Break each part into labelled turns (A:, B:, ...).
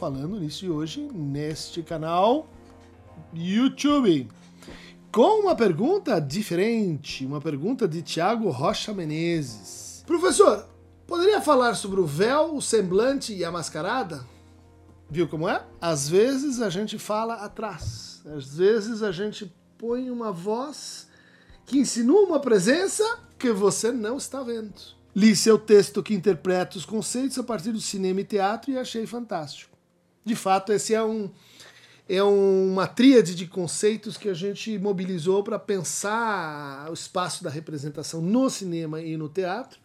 A: falando nisso hoje neste canal YouTube. Com uma pergunta diferente, uma pergunta de Tiago Rocha Menezes. Professor, poderia falar sobre o véu, o semblante e a mascarada? Viu como é? Às vezes a gente fala atrás, às vezes a gente põe uma voz que insinua uma presença que você não está vendo. Li seu texto que interpreta os conceitos a partir do cinema e teatro e achei fantástico. De fato, esse é um é uma tríade de conceitos que a gente mobilizou para pensar o espaço da representação no cinema e no teatro.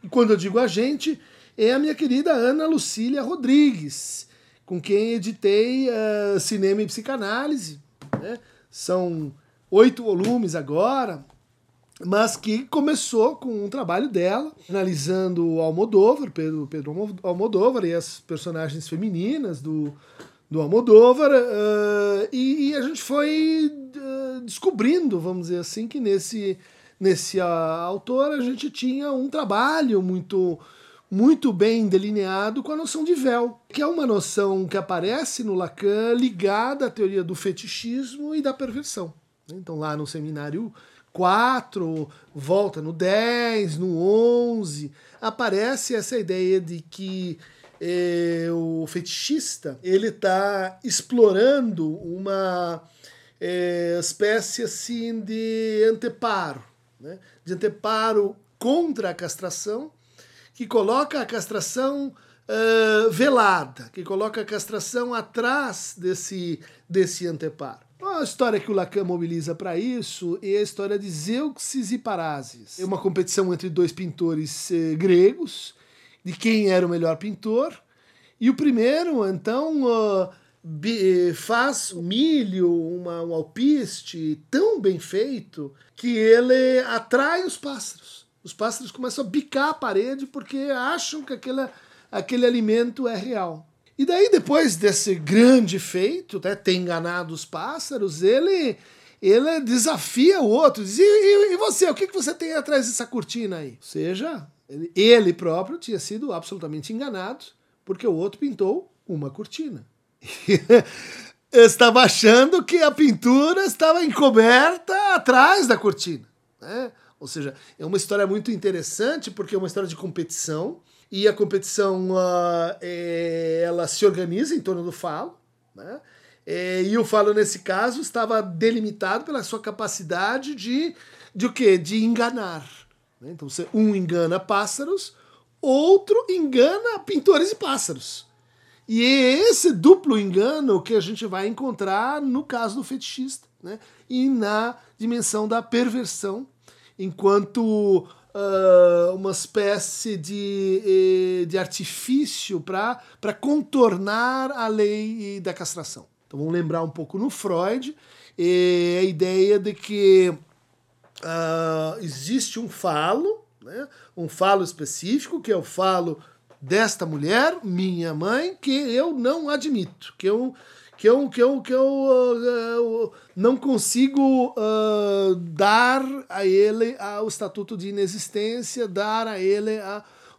A: E quando eu digo a gente, é a minha querida Ana Lucília Rodrigues, com quem editei uh, Cinema e Psicanálise. Né? São oito volumes agora, mas que começou com um trabalho dela, analisando o Almodóvar, Pedro, Pedro Almodóvar e as personagens femininas do, do Almodóvar, uh, e, e, a gente foi uh, descobrindo, vamos dizer assim, que nesse, nesse uh, autor a gente tinha um trabalho muito muito bem delineado com a noção de véu, que é uma noção que aparece no Lacan ligada à teoria do fetichismo e da perversão. Então, lá no seminário 4, volta no 10, no 11, aparece essa ideia de que é, o fetichista ele está explorando uma é, espécie assim de anteparo, né? de anteparo contra a castração, que coloca a castração uh, velada, que coloca a castração atrás desse, desse anteparo. A história que o Lacan mobiliza para isso é a história de Zeuxis e Parásias. É uma competição entre dois pintores eh, gregos, de quem era o melhor pintor. E o primeiro, então, uh, faz o milho, uma, um alpiste tão bem feito que ele atrai os pássaros. Os pássaros começam a bicar a parede porque acham que aquele, aquele alimento é real. E daí, depois desse grande feito, né, ter enganado os pássaros, ele ele desafia o outro. Diz, e, e, e, você, o que, que você tem atrás dessa cortina aí? Ou seja, ele, ele próprio tinha sido absolutamente enganado, porque o outro pintou uma cortina. estava achando que a pintura estava encoberta atrás da cortina. Né? Ou seja, é uma história muito interessante, porque é uma história de competição e a competição uh, é, ela se organiza em torno do falo, né? É, e o falo nesse caso estava delimitado pela sua capacidade de de o quê? De enganar. Né? Então você, um engana pássaros, outro engana pintores e pássaros. E é esse duplo engano que a gente vai encontrar no caso do fetichista, né? E na dimensão da perversão, enquanto uh, uma espécie de, eh, de artifício para contornar a lei da castração. Então vamos lembrar um pouco no Freud a ideia de que uh, existe um falo, né, um falo específico, que é o falo desta mulher, minha mãe, que eu não admito, que eu que eu, que eu, que eu uh, não consigo uh, dar a ele o estatuto de inexistência, dar a ele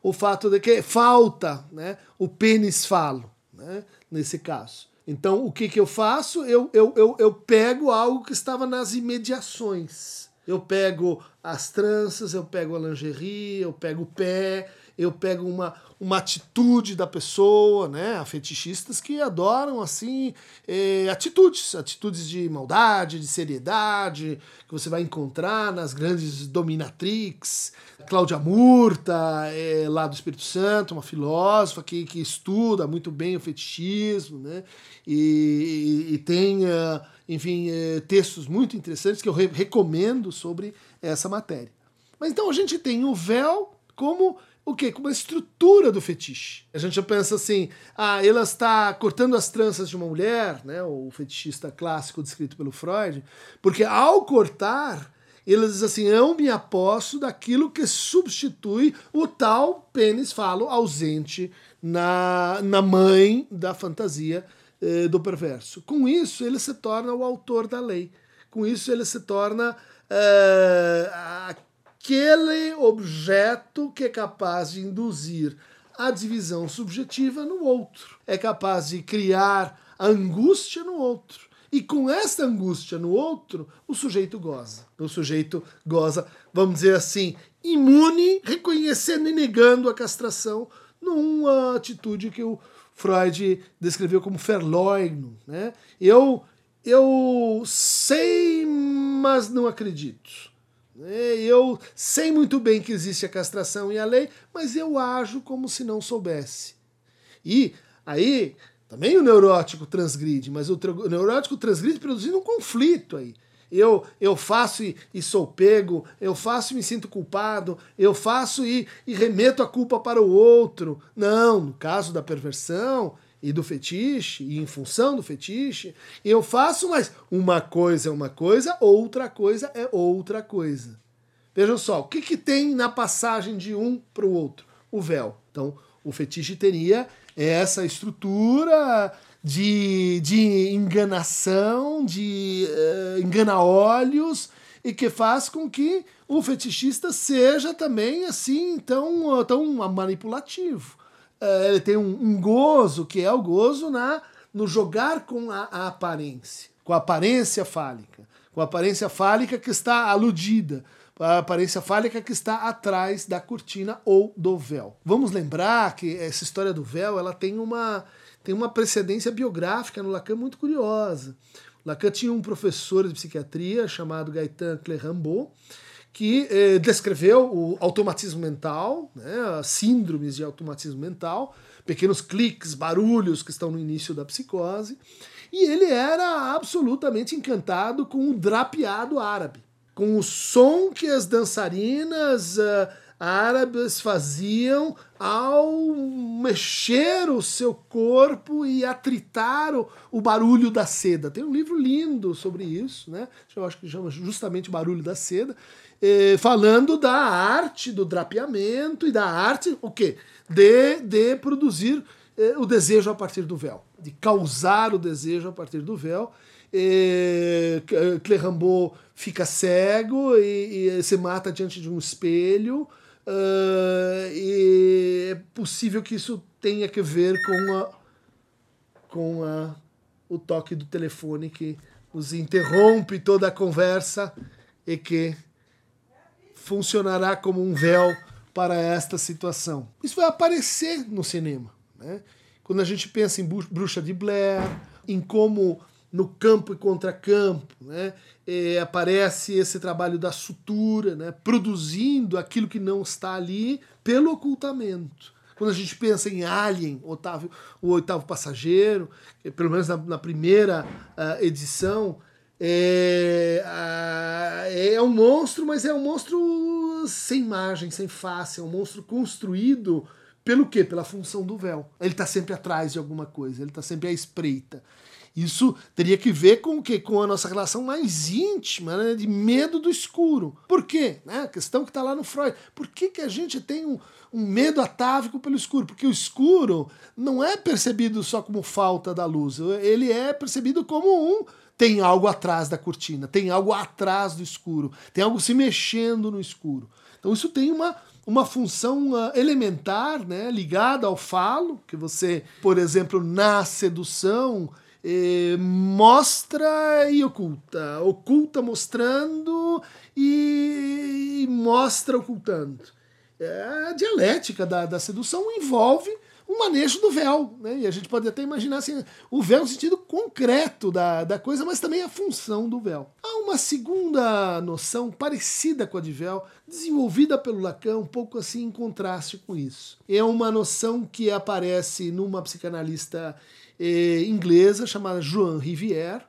A: o fato de que falta né, o pênis falo, né, nesse caso. Então, o que, que eu faço? Eu, eu, eu, eu pego algo que estava nas imediações. Eu pego as tranças, eu pego a lingerie, eu pego o pé, eu pego uma, uma atitude da pessoa, né? Há fetichistas que adoram, assim, é, atitudes, atitudes de maldade, de seriedade, que você vai encontrar nas grandes dominatrix. Cláudia Murta, é, lá do Espírito Santo, uma filósofa que, que estuda muito bem o fetichismo, né? E, e, e tem, uh, enfim, textos muito interessantes que eu re recomendo sobre essa matéria. Mas então a gente tem o véu como o quê? Com uma estrutura do fetiche. A gente já pensa assim, ah, ela está cortando as tranças de uma mulher, né, o fetichista clássico descrito pelo Freud, porque ao cortar, ele diz assim, eu me aposto daquilo que substitui o tal pênis falo ausente na, na mãe da fantasia eh, do perverso. Com isso, ele se torna o autor da lei. Com isso, ele se torna uh, aquele objeto que é capaz de induzir a divisão subjetiva no outro. É capaz de criar angústia no outro. E com esta angústia no outro, o sujeito goza. O sujeito goza, vamos dizer assim, imune, reconhecendo e negando a castração, numa atitude que o Freud descreveu como Verleugnung. Né? Eu, eu sei, mas não acredito. É, eu sei muito bem que existe a castração e a lei, mas eu ajo como se não soubesse. E aí, também o neurótico transgride, mas o, o neurótico transgride produzindo um conflito aí. Eu, eu faço e, e, sou pego, eu faço e me sinto culpado, eu faço e, e remeto a culpa para o outro. Não, no caso da perversão, e do fetiche, e em função do fetiche, eu faço, mas uma coisa é uma coisa, outra coisa é outra coisa. Vejam só, o que, que tem na passagem de um para o outro? O véu. Então, o fetiche teria essa estrutura de, de enganação, de uh, engana-olhos, e que faz com que o fetichista seja também assim tão, tão manipulativo ele tem um, um, gozo, que é o gozo na, no jogar com a, a aparência, com a aparência fálica, com a aparência fálica que está aludida, a aparência fálica que está atrás da cortina ou do véu. Vamos lembrar que essa história do véu ela tem uma, tem uma precedência biográfica no Lacan muito curiosa. Lacan tinha um professor de psiquiatria chamado Gaetan Clerambot, que eh, descreveu o automatismo mental, né, síndromes de automatismo mental, pequenos cliques, barulhos que estão no início da psicose, e ele era absolutamente encantado com o drapeado árabe, com o som que as dançarinas uh, árabes faziam ao mexer o seu corpo e atritar o, o, barulho da seda. Tem um livro lindo sobre isso, né? Eu acho que chama justamente Barulho da Seda eh, falando da arte do drapeamento e da arte, o quê? De, de produzir eh, o desejo a partir do véu, de causar o desejo a partir do véu. Eh, Clerambot fica cego e, e, se mata diante de um espelho. Uh, e é possível que isso tenha que ver com, a, com a, o toque do telefone que nos interrompe toda a conversa e que funcionará como um véu para esta situação. Isso vai aparecer no cinema. Né? Quando a gente pensa em Bruxa de Blair, em como no campo e contracampo, né? É, aparece esse trabalho da sutura, né? produzindo aquilo que não está ali pelo ocultamento. Quando a gente pensa em Alien, Otávio, o oitavo passageiro, pelo menos na, na primeira uh, edição, é, é um monstro, mas é um monstro sem margem, sem face, é um monstro construído pelo quê? Pela função do véu. Ele está sempre atrás de alguma coisa, ele está sempre à espreita. Isso teria que ver com o quê? Com a nossa relação mais íntima, né? de medo do escuro. Por quê? Né? A questão que está lá no Freud. Por que, que a gente tem um, um medo atávico pelo escuro? Porque o escuro não é percebido só como falta da luz, ele é percebido como um tem algo atrás da cortina, tem algo atrás do escuro, tem algo se mexendo no escuro. Então isso tem uma, uma função uh, elementar, né, ligada ao falo, que você, por exemplo, na sedução, eh, mostra e oculta, oculta mostrando e, e mostra ocultando. É, a dialética da, da sedução envolve um manejo do véu. Né? E a gente pode até imaginar assim, o véu no sentido concreto da, da coisa, mas também a função do véu. Há uma segunda noção parecida com a de véu, desenvolvida pelo Lacan, um pouco assim em contraste com isso. É uma noção que aparece numa psicanalista eh, inglesa chamada Joan Rivière,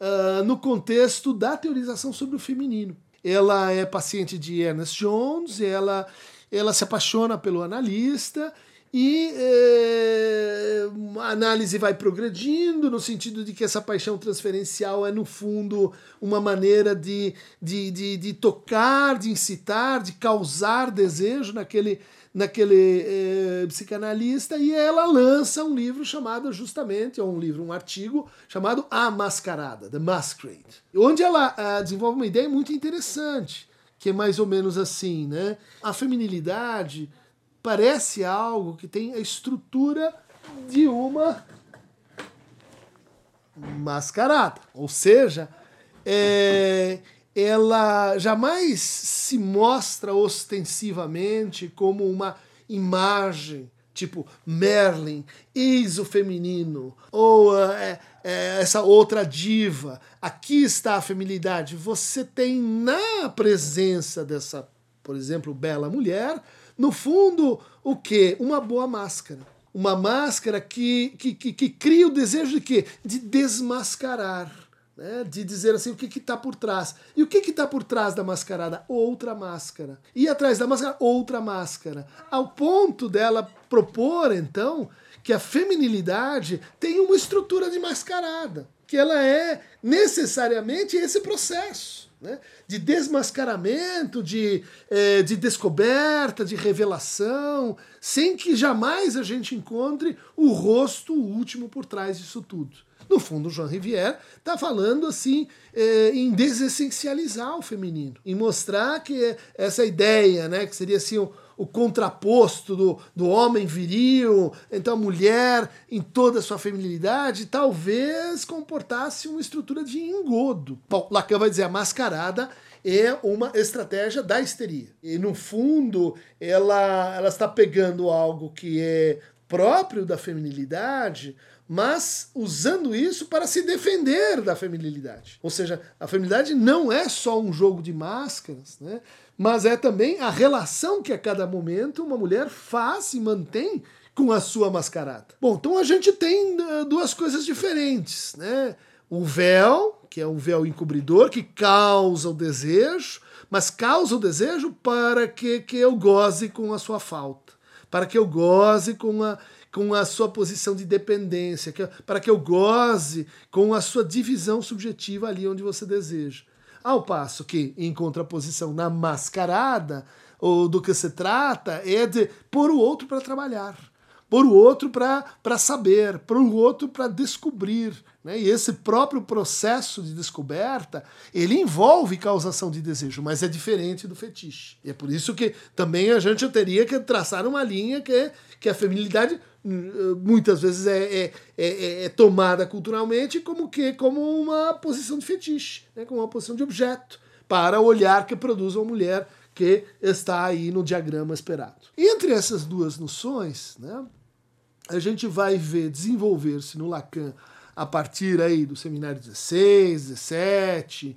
A: uh, no contexto da teorização sobre o feminino. Ela é paciente de Ernest Jones, ela, ela se apaixona pelo analista e é, a análise vai progredindo no sentido de que essa paixão transferencial é, no fundo, uma maneira de, de, de, de tocar, de incitar, de causar desejo naquele, naquele é, psicanalista, e ela lança um livro chamado justamente, é um livro, um artigo chamado A Mascarada, The Masquerade, onde ela uh, desenvolve uma ideia muito interessante, que é mais ou menos assim, né? A feminilidade parece algo que tem a estrutura de uma mascarada. Ou seja, é, ela jamais se mostra ostensivamente como uma imagem tipo Merlin, eis o feminino, ou é, é, essa outra diva. Aqui está a feminilidade. Você tem na presença dessa, por exemplo, bela mulher, no fundo, o que? Uma boa máscara. Uma máscara que, que, que, que cria o desejo de quê? De desmascarar né, de dizer assim o que está por trás. E o que está por trás da mascarada? Outra máscara. E atrás da máscara, outra máscara. Ao ponto dela propor, então, que a feminilidade tem uma estrutura de mascarada, que ela é necessariamente esse processo. Né, de desmascaramento, de, é, de descoberta, de revelação, sem que jamais a gente encontre o rosto último por trás disso tudo. No fundo, o Rivière está falando assim é, em desessencializar o feminino, em mostrar que essa ideia, né, que seria assim o, o contraposto do, do homem viril, então a mulher em toda a sua feminilidade, talvez comportasse uma estrutura de engodo. Bom, Lacan vai dizer a mascarada é uma estratégia da histeria. E no fundo, ela, ela está pegando algo que é próprio da feminilidade, mas usando isso para se defender da feminilidade. Ou seja, a feminilidade não é só um jogo de máscaras, né? mas é também a relação que a cada momento uma mulher faz e mantém com a sua mascarada. Bom, então a gente tem uh, duas coisas diferentes, né? O véu, que é um véu encobridor que causa o desejo, mas causa o desejo para que, que eu goze com a sua falta, para que eu goze com a com a sua posição de dependência, que, para que eu goze com a sua divisão subjetiva ali onde você deseja. Ao passo que, em contraposição na mascarada, ou do que se trata é de pôr o outro para trabalhar, pôr o outro para saber, pôr o outro para descobrir. Né? E esse próprio processo de descoberta, ele envolve causação de desejo, mas é diferente do fetiche. E é por isso que também a gente teria que traçar uma linha que, que a feminilidade muitas vezes é, é, é, é, tomada culturalmente como que como uma posição de fetiche, né? como uma posição de objeto para o olhar que produz uma mulher que está aí no diagrama esperado. Entre essas duas noções, né, a gente vai ver desenvolver-se no Lacan a partir aí do seminário 16, 17,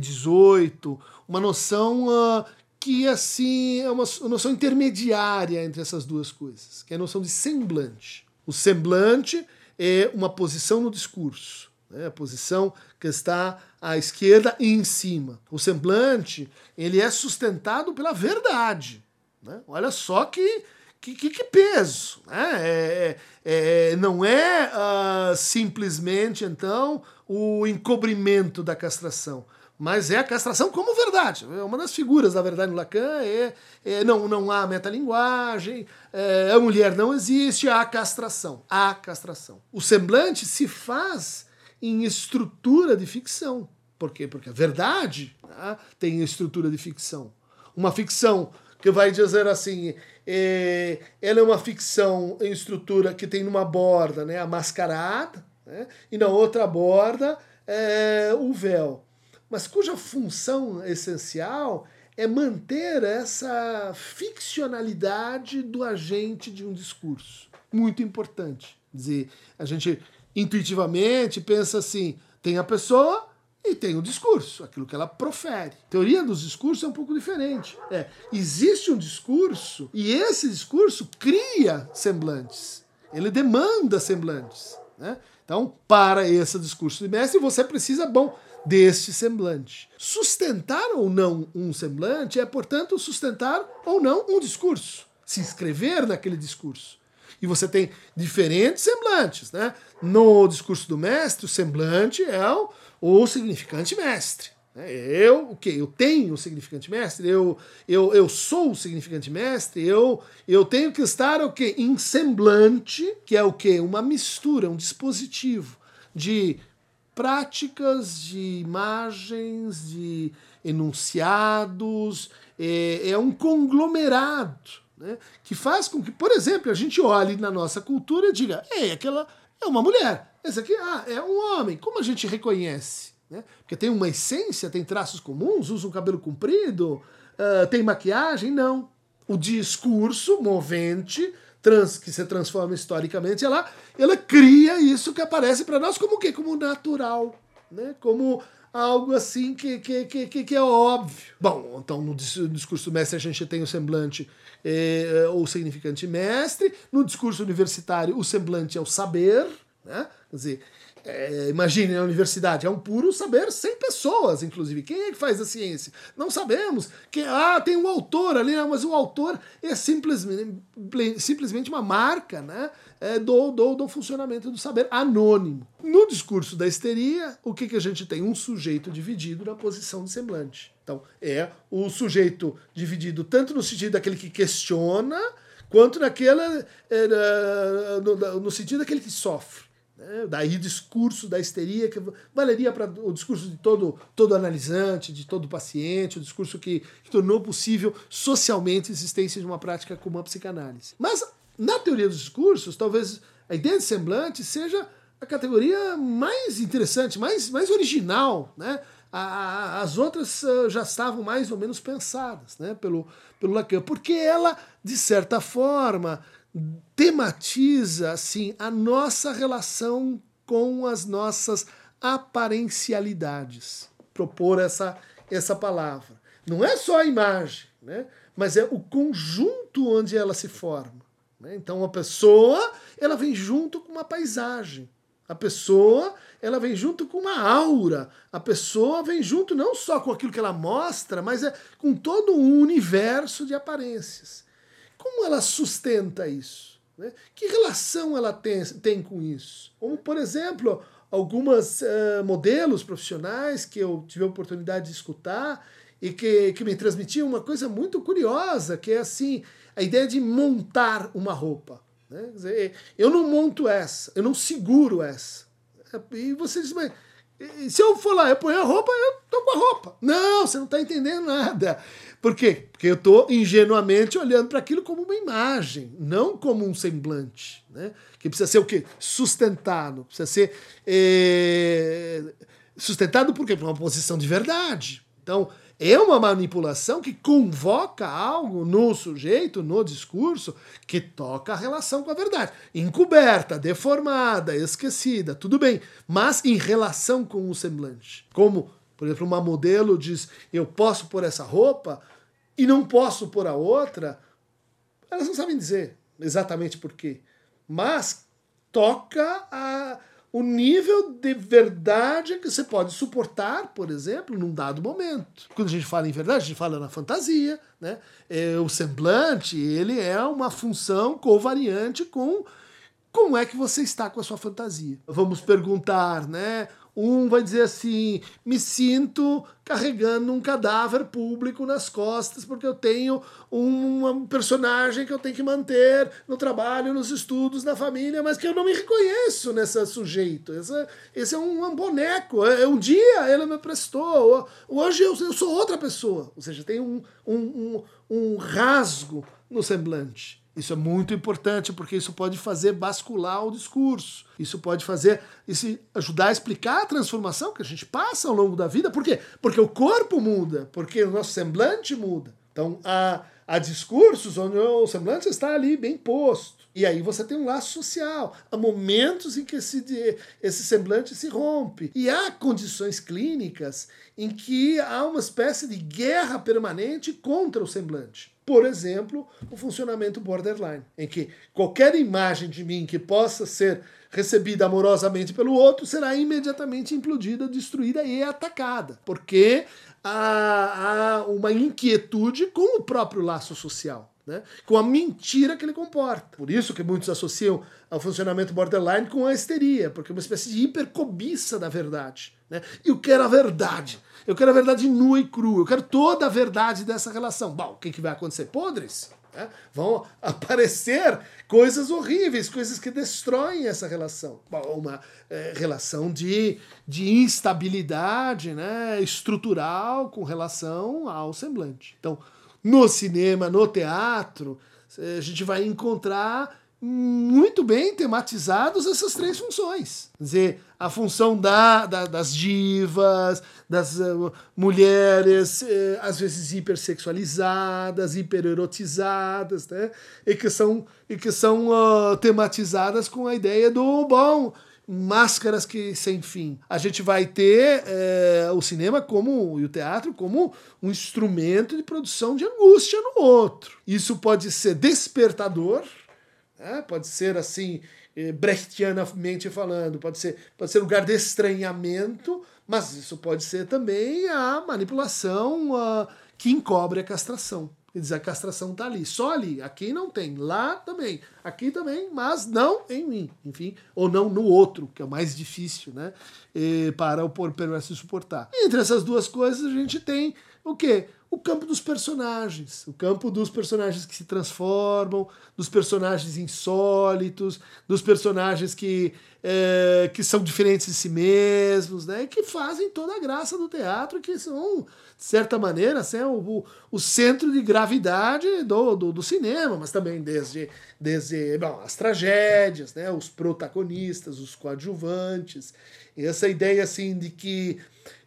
A: 18, uma noção uh, que assim é uma noção intermediária entre essas duas coisas, que é a noção de semblante. O semblante é uma posição no discurso, né? a posição que está à esquerda e em cima. O semblante ele é sustentado pela verdade. Né? Olha só que, que, que peso. Né? É, é, é não é uh, simplesmente então o encobrimento da castração mas é a castração como verdade. É uma das figuras da verdade no Lacan é, é não, não há metalinguagem, é, a mulher não existe, há castração. Há castração. O semblante se faz em estrutura de ficção. Por quê? Porque a verdade né, tem estrutura de ficção. Uma ficção que vai dizer assim, é, ela é uma ficção em estrutura que tem numa borda né, a mascarada, né, e na outra borda é, o véu mas cuja função essencial é manter essa ficcionalidade do agente de um discurso. Muito importante. Dizer, a gente intuitivamente pensa assim: tem a pessoa e tem o discurso, aquilo que ela profere. A teoria dos discursos é um pouco diferente. É, existe um discurso e esse discurso cria semblantes. Ele demanda semblantes. Né? Então, para esse discurso de mestre, você precisa, bom, deste semblante. Sustentar ou não um semblante é, portanto, sustentar ou não um discurso. Se inscrever naquele discurso. E você tem diferentes semblantes. Né? No discurso do mestre, o semblante é o, o significante mestre. Né? Eu, o que? Eu tenho o significante mestre, eu, eu, eu sou o significante mestre, eu, eu tenho que estar o que? Em semblante, que é o que? Uma mistura, um dispositivo de práticas, de imagens, de enunciados, é, é um conglomerado né, que faz com que, por exemplo, a gente olhe na nossa cultura e diga: ei, aquela é uma mulher, esse aqui ah, é um homem. Como a gente reconhece? Né? Porque tem uma essência, tem traços comuns, usa um cabelo comprido, uh, tem maquiagem? Não. O discurso movente trans, que se transforma historicamente, ela, ela cria isso que aparece para nós como o quê? Como natural, né? Como algo assim que, que, que, que, é óbvio. Bom, então no discurso mestre a gente tem o semblante é, ou significante mestre, no discurso universitário o semblante é o saber, né? Quer dizer, é, imagine na universidade, é um puro saber sem pessoas, inclusive. Quem é que faz a ciência? Não sabemos. Quem, ah, tem um autor ali, não, mas o autor é simplesmente, simplesmente uma marca né, é, do, do, do funcionamento do saber anônimo. No discurso da histeria, o que, que a gente tem? Um sujeito dividido na posição de semblante. Então, é o sujeito dividido tanto no sentido daquele que questiona, quanto naquela, é, no, no sentido daquele que sofre. Né? Daí o discurso da histeria, que valeria para o discurso de todo, todo analisante, de todo paciente, o discurso que, que tornou possível socialmente a existência de uma prática como a psicanálise. Mas, na teoria dos discursos, talvez a ideia de semblante seja a categoria mais interessante, mais, mais original, né? as outras ah, já estavam mais ou menos pensadas né, pelo, pelo Lacan, porque ela, de certa forma, tematiza assim a nossa relação com as nossas aparencialidades. Propor essa essa palavra. Não é só a imagem, né? mas é o conjunto onde ela se forma. Né? Então a pessoa ela vem junto com uma paisagem. A pessoa ela vem junto com uma aura. A pessoa vem junto não só com aquilo que ela mostra, mas é com todo um universo de aparências. Como ela sustenta isso? Né? Que relação ela tem, tem com isso? Como, por exemplo, alguns uh, modelos profissionais que eu tive a oportunidade de escutar e que, que me transmitiam uma coisa muito curiosa, que é assim, a ideia de montar uma roupa. Né? Dizer, eu não monto essa, eu não seguro essa. E você diz, mas se eu for lá, eu ponho a roupa, eu tô com a roupa. Não, você não está entendendo nada. Por quê? Porque eu estou ingenuamente olhando para aquilo como uma imagem, não como um semblante. Né? Que precisa ser o quê? Sustentado. Precisa ser é, sustentado por quê? Por uma posição de verdade. Então, é uma manipulação que convoca algo no sujeito, no discurso, que toca a relação com a verdade. Encoberta, deformada, esquecida, tudo bem, mas em relação com o semblante. Como, por exemplo, uma modelo diz: eu posso pôr essa roupa e não posso pôr a outra. Elas não sabem dizer exatamente por quê, mas toca a o nível de verdade que você pode suportar, por exemplo, num dado momento. Quando a gente fala em verdade, a gente fala na fantasia, né? É, o semblante, ele é uma função covariante com como é que você está com a sua fantasia. Vamos perguntar, né? Um vai dizer assim: me sinto carregando um cadáver público nas costas porque eu tenho um personagem que eu tenho que manter no trabalho, nos estudos, na família, mas que eu não me reconheço nesse sujeito. Esse, é um, um boneco. É, um dia ele me prestou, hoje eu, eu sou outra pessoa. Ou seja, tem um, um, um, um rasgo no semblante. Isso é muito importante porque isso pode fazer bascular o discurso. Isso pode fazer isso ajudar a explicar a transformação que a gente passa ao longo da vida. Por quê? Porque o corpo muda, porque o nosso semblante muda. Então há, há discursos onde o semblante está ali bem posto. E aí você tem um laço social. Há momentos em que esse, esse semblante se rompe. E há condições clínicas em que há uma espécie de guerra permanente contra o semblante por exemplo, o funcionamento borderline, em que qualquer imagem de mim que possa ser recebida amorosamente pelo outro será imediatamente implodida, destruída e atacada, porque há, há uma inquietude com o próprio laço social. Né, com a mentira que ele comporta. Por isso que muitos associam ao funcionamento borderline com a histeria, porque é uma espécie de hipercobiça da verdade. Né? Eu quero a verdade. Eu quero a verdade nua e crua. Eu quero toda a verdade dessa relação. Bom, o que, que vai acontecer? Podres. Né? Vão aparecer coisas horríveis, coisas que destroem essa relação. Bom, uma é, relação de, de instabilidade né, estrutural com relação ao semblante. Então, no cinema, no teatro, a gente vai encontrar muito bem tematizados essas três funções. Quer dizer, a função da, da das divas, das uh, mulheres, uh, às vezes hipersexualizadas, hipererotizadas, né? e que são, e que são uh, tematizadas com a ideia do bom, máscaras que sem fim. A gente vai ter é, o cinema como e o teatro como um instrumento de produção de angústia no outro. Isso pode ser despertador, né? pode ser assim eh, brechtianamente falando, pode ser pode ser lugar de estranhamento, mas isso pode ser também a manipulação uh, que encobre a castração. Quer dizer, a castração está ali, só ali. Aqui não tem, lá também, aqui também, mas não em mim, enfim, ou não no outro, que é o mais difícil, né? E, para o perverso suportar. Entre essas duas coisas, a gente tem o quê? o campo dos personagens, o campo dos personagens que se transformam, dos personagens insólitos, dos personagens que, é, que são diferentes de si mesmos, né? que fazem toda a graça do teatro, que são, de certa maneira, assim, o, o centro de gravidade do, do, do, cinema, mas também desde, desde bom, as tragédias, né? os protagonistas, os coadjuvantes, e essa ideia assim de que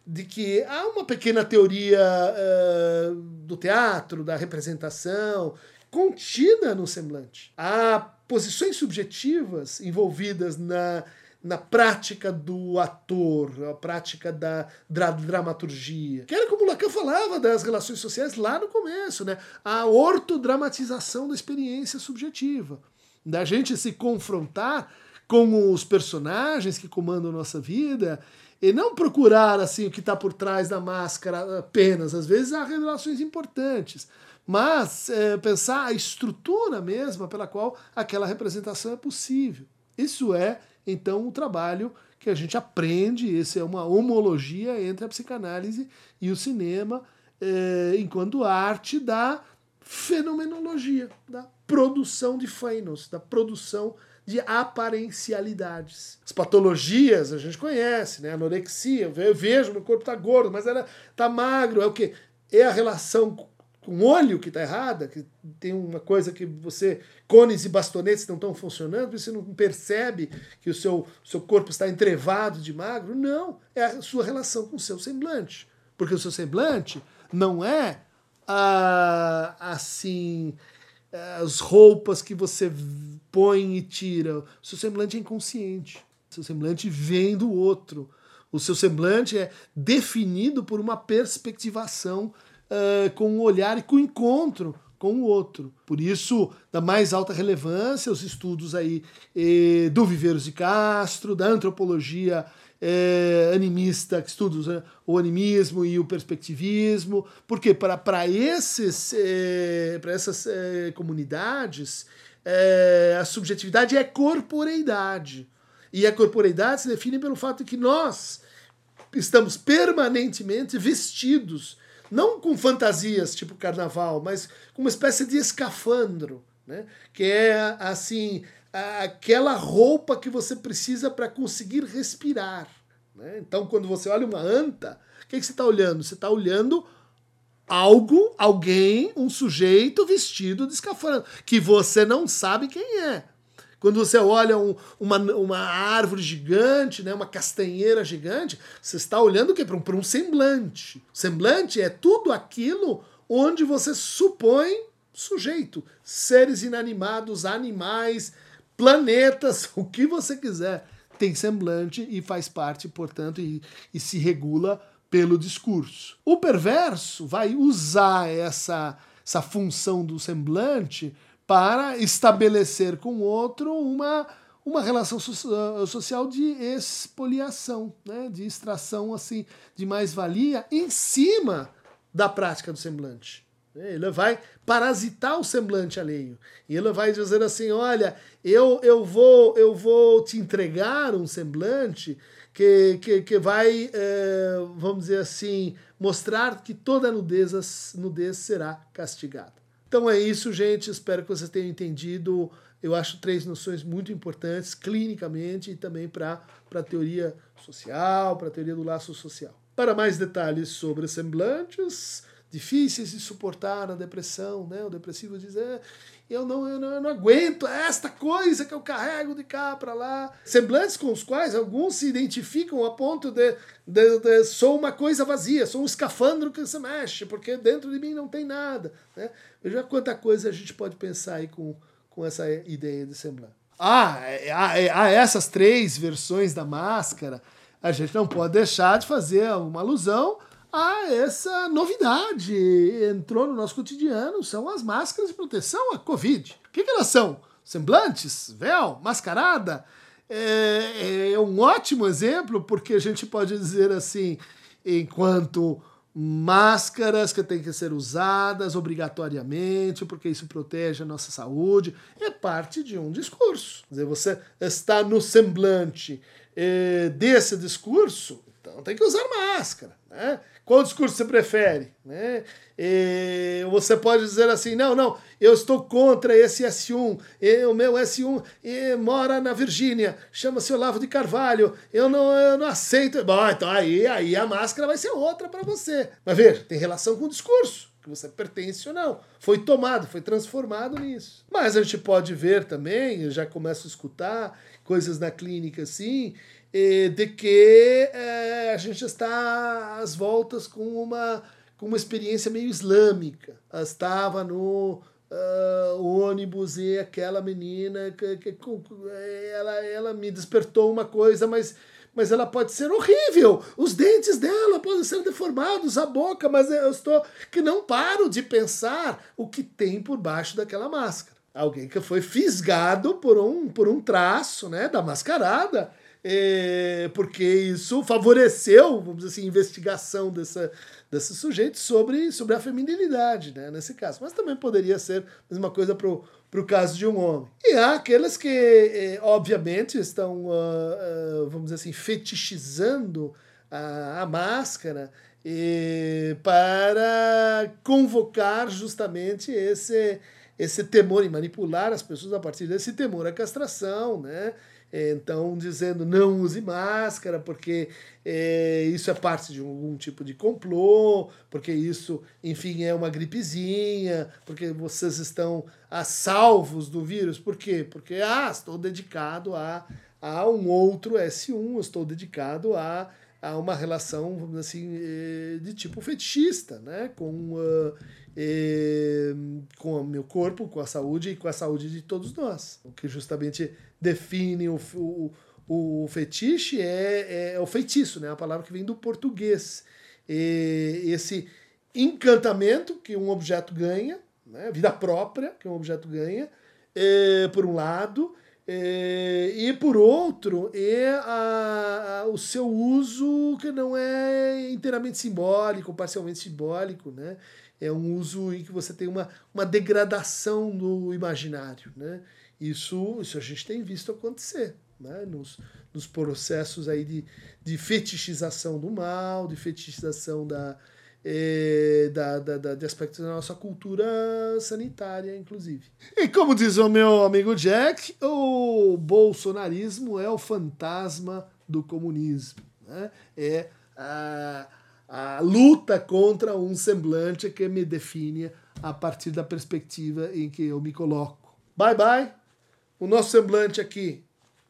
A: de que há uma pequena teoria uh, do teatro, da representação, contida no semblante. Há posições subjetivas envolvidas na, na prática do ator, a prática da, da dramaturgia. Que era como Lacan falava das relações sociais lá no começo, né? A ortodramatização da experiência subjetiva. Da gente se confrontar com os personagens que comandam nossa vida e não procurar assim o que está por trás da máscara apenas. Às vezes há revelações importantes, mas é, pensar a estrutura mesma pela qual aquela representação é possível. Isso é então o trabalho que a gente aprende. Essa é uma homologia entre a psicanálise e o cinema, é, enquanto arte da fenomenologia, da produção de feinos, da produção de aparencialidades. As patologias a gente conhece, né? Anorexia, eu vejo meu corpo tá gordo, mas ela tá magro, é o quê? É a relação com o olho que está errada, que tem uma coisa que você, cones e bastonetes não estão funcionando, você não percebe que o seu, seu corpo está entrevado de magro. Não, é a sua relação com o seu semblante. Porque o seu semblante não é ah, assim as roupas que você põe e tira. O seu semblante é inconsciente. O seu semblante vem do outro. O seu semblante é definido por uma perspectivação uh, com o olhar e com o encontro com o outro. Por isso, da mais alta relevância, os estudos aí eh, do Viveiros de Castro, da antropologia é, animista que estuda né, o animismo e o perspectivismo, porque para esses é, para essas é, comunidades é, a subjetividade é corporeidade. E a corporeidade se define pelo fato de que nós estamos permanentemente vestidos não com fantasias tipo carnaval, mas com uma espécie de escafandro, né? que é assim aquela roupa que você precisa para conseguir respirar. Né? Então, quando você olha uma anta, o que, que você está olhando? Você está olhando algo, alguém, um sujeito vestido de escafandro, que você não sabe quem é. Quando você olha um, uma, uma árvore gigante, né, uma castanheira gigante, você está olhando o? Para um, um semblante. Semblante é tudo aquilo onde você supõe sujeito. Seres inanimados, animais, planetas, o que você quiser, tem semblante e faz parte, portanto, e, e se regula pelo discurso. O perverso vai usar essa, essa função do semblante para estabelecer com o outro uma, uma relação social de expoliação, né? de extração assim de mais-valia em cima da prática do semblante. Ele vai parasitar o semblante alheio. E ele vai dizer assim: olha, eu, eu, vou, eu vou te entregar um semblante que, que, que vai, é, vamos dizer assim, mostrar que toda nudez, nudez será castigada. Então é isso, gente. Espero que vocês tenham entendido. Eu acho três noções muito importantes, clinicamente e também para a teoria social, para a teoria do laço social. Para mais detalhes sobre semblantes, difíceis de suportar na depressão, né? O depressivo diz, é, eu, não, eu, não, eu não aguento esta coisa que eu carrego de cá para lá. Semblantes com os quais alguns se identificam a ponto de, de, de, sou uma coisa vazia, sou um escafandro que se mexe, porque dentro de mim não tem nada. Né? Veja quanta coisa a gente pode pensar aí com, com essa ideia de semblante. Ah, há, é, há essas três versões da máscara, a gente não pode deixar de fazer uma alusão a essa novidade. Entrou no nosso cotidiano, são as máscaras de proteção à Covid. O que, que elas são? Semblantes? Véu? Mascarada? É, é um ótimo exemplo, porque a gente pode dizer assim, enquanto máscaras que têm que ser usadas obrigatoriamente, porque isso protege a nossa saúde, é parte de um discurso. Quer dizer, você está no semblante eh, desse discurso, então tem que usar máscara. Né? Qual discurso você prefere? Né? E você pode dizer assim: não, não, eu estou contra esse S1, e o meu S1 e mora na Virgínia, chama-se Olavo de Carvalho, eu não, eu não aceito. Bom, então aí, aí a máscara vai ser outra para você. Mas ver, tem relação com o discurso que você pertence ou não. Foi tomado, foi transformado nisso. Mas a gente pode ver também, eu já começo a escutar coisas na clínica assim, de que é, a gente está às voltas com uma, com uma experiência meio islâmica. Eu estava no uh, ônibus e aquela menina, que, que, ela, ela me despertou uma coisa, mas, mas ela pode ser horrível. Os dentes dela podem ser deformados, a boca, mas eu estou que não paro de pensar o que tem por baixo daquela máscara. Alguém que foi fisgado por um, por um traço né, da mascarada é, porque isso favoreceu, vamos dizer assim, a investigação dessa, desse sujeito sobre, sobre a feminilidade, né, nesse caso. Mas também poderia ser a mesma coisa para o caso de um homem. E há aqueles que, é, obviamente, estão, uh, uh, vamos dizer assim, fetichizando a, a máscara para convocar justamente esse, esse temor e manipular as pessoas a partir desse temor à castração, né? Então dizendo não use máscara, porque é, isso é parte de algum tipo de complô, porque isso, enfim, é uma gripezinha, porque vocês estão a salvos do vírus. Por quê? Porque, ah, estou dedicado a, a um outro S1, estou dedicado a, a uma relação, vamos dizer assim, eh, de tipo fetichista, né? Com. Uh, com o meu corpo, com a saúde e com a saúde de todos nós. O que justamente define o, o, o fetiche é, é, o feitiço, né? a palavra que vem do português. E esse encantamento que um objeto ganha, né? vida própria que um objeto ganha, é, por um lado, é, e por outro, é a, a, o seu uso que não é inteiramente simbólico, parcialmente simbólico, né? É um uso em que você tem uma, uma degradação do imaginário. Né? Isso, isso a gente tem visto acontecer né? nos, nos processos aí de, de fetichização do mal, de fetichização da, é, da, da, da, de aspectos da nossa cultura sanitária, inclusive. E como diz o meu amigo Jack, o bolsonarismo é o fantasma do comunismo. Né? É a a luta contra um semblante que me define a partir da perspectiva em que eu me coloco. Bye bye. O nosso semblante aqui,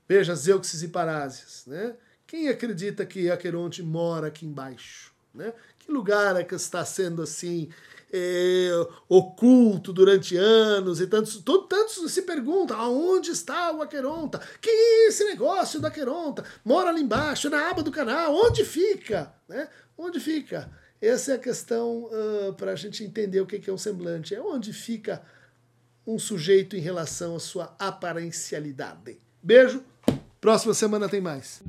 A: veja Zeuxis e Parásias, né? Quem acredita que Aqueronte mora aqui embaixo, né? Que lugar é que está sendo assim é, oculto durante anos e tantos, todo, tantos se perguntam aonde está o Aqueronta? Que é esse negócio do Aqueronta? Mora ali embaixo, na aba do canal, onde fica? Né? Onde fica? Essa é a questão uh, para a gente entender o que é um semblante. É onde fica um sujeito em relação à sua aparencialidade. Beijo, próxima semana tem mais.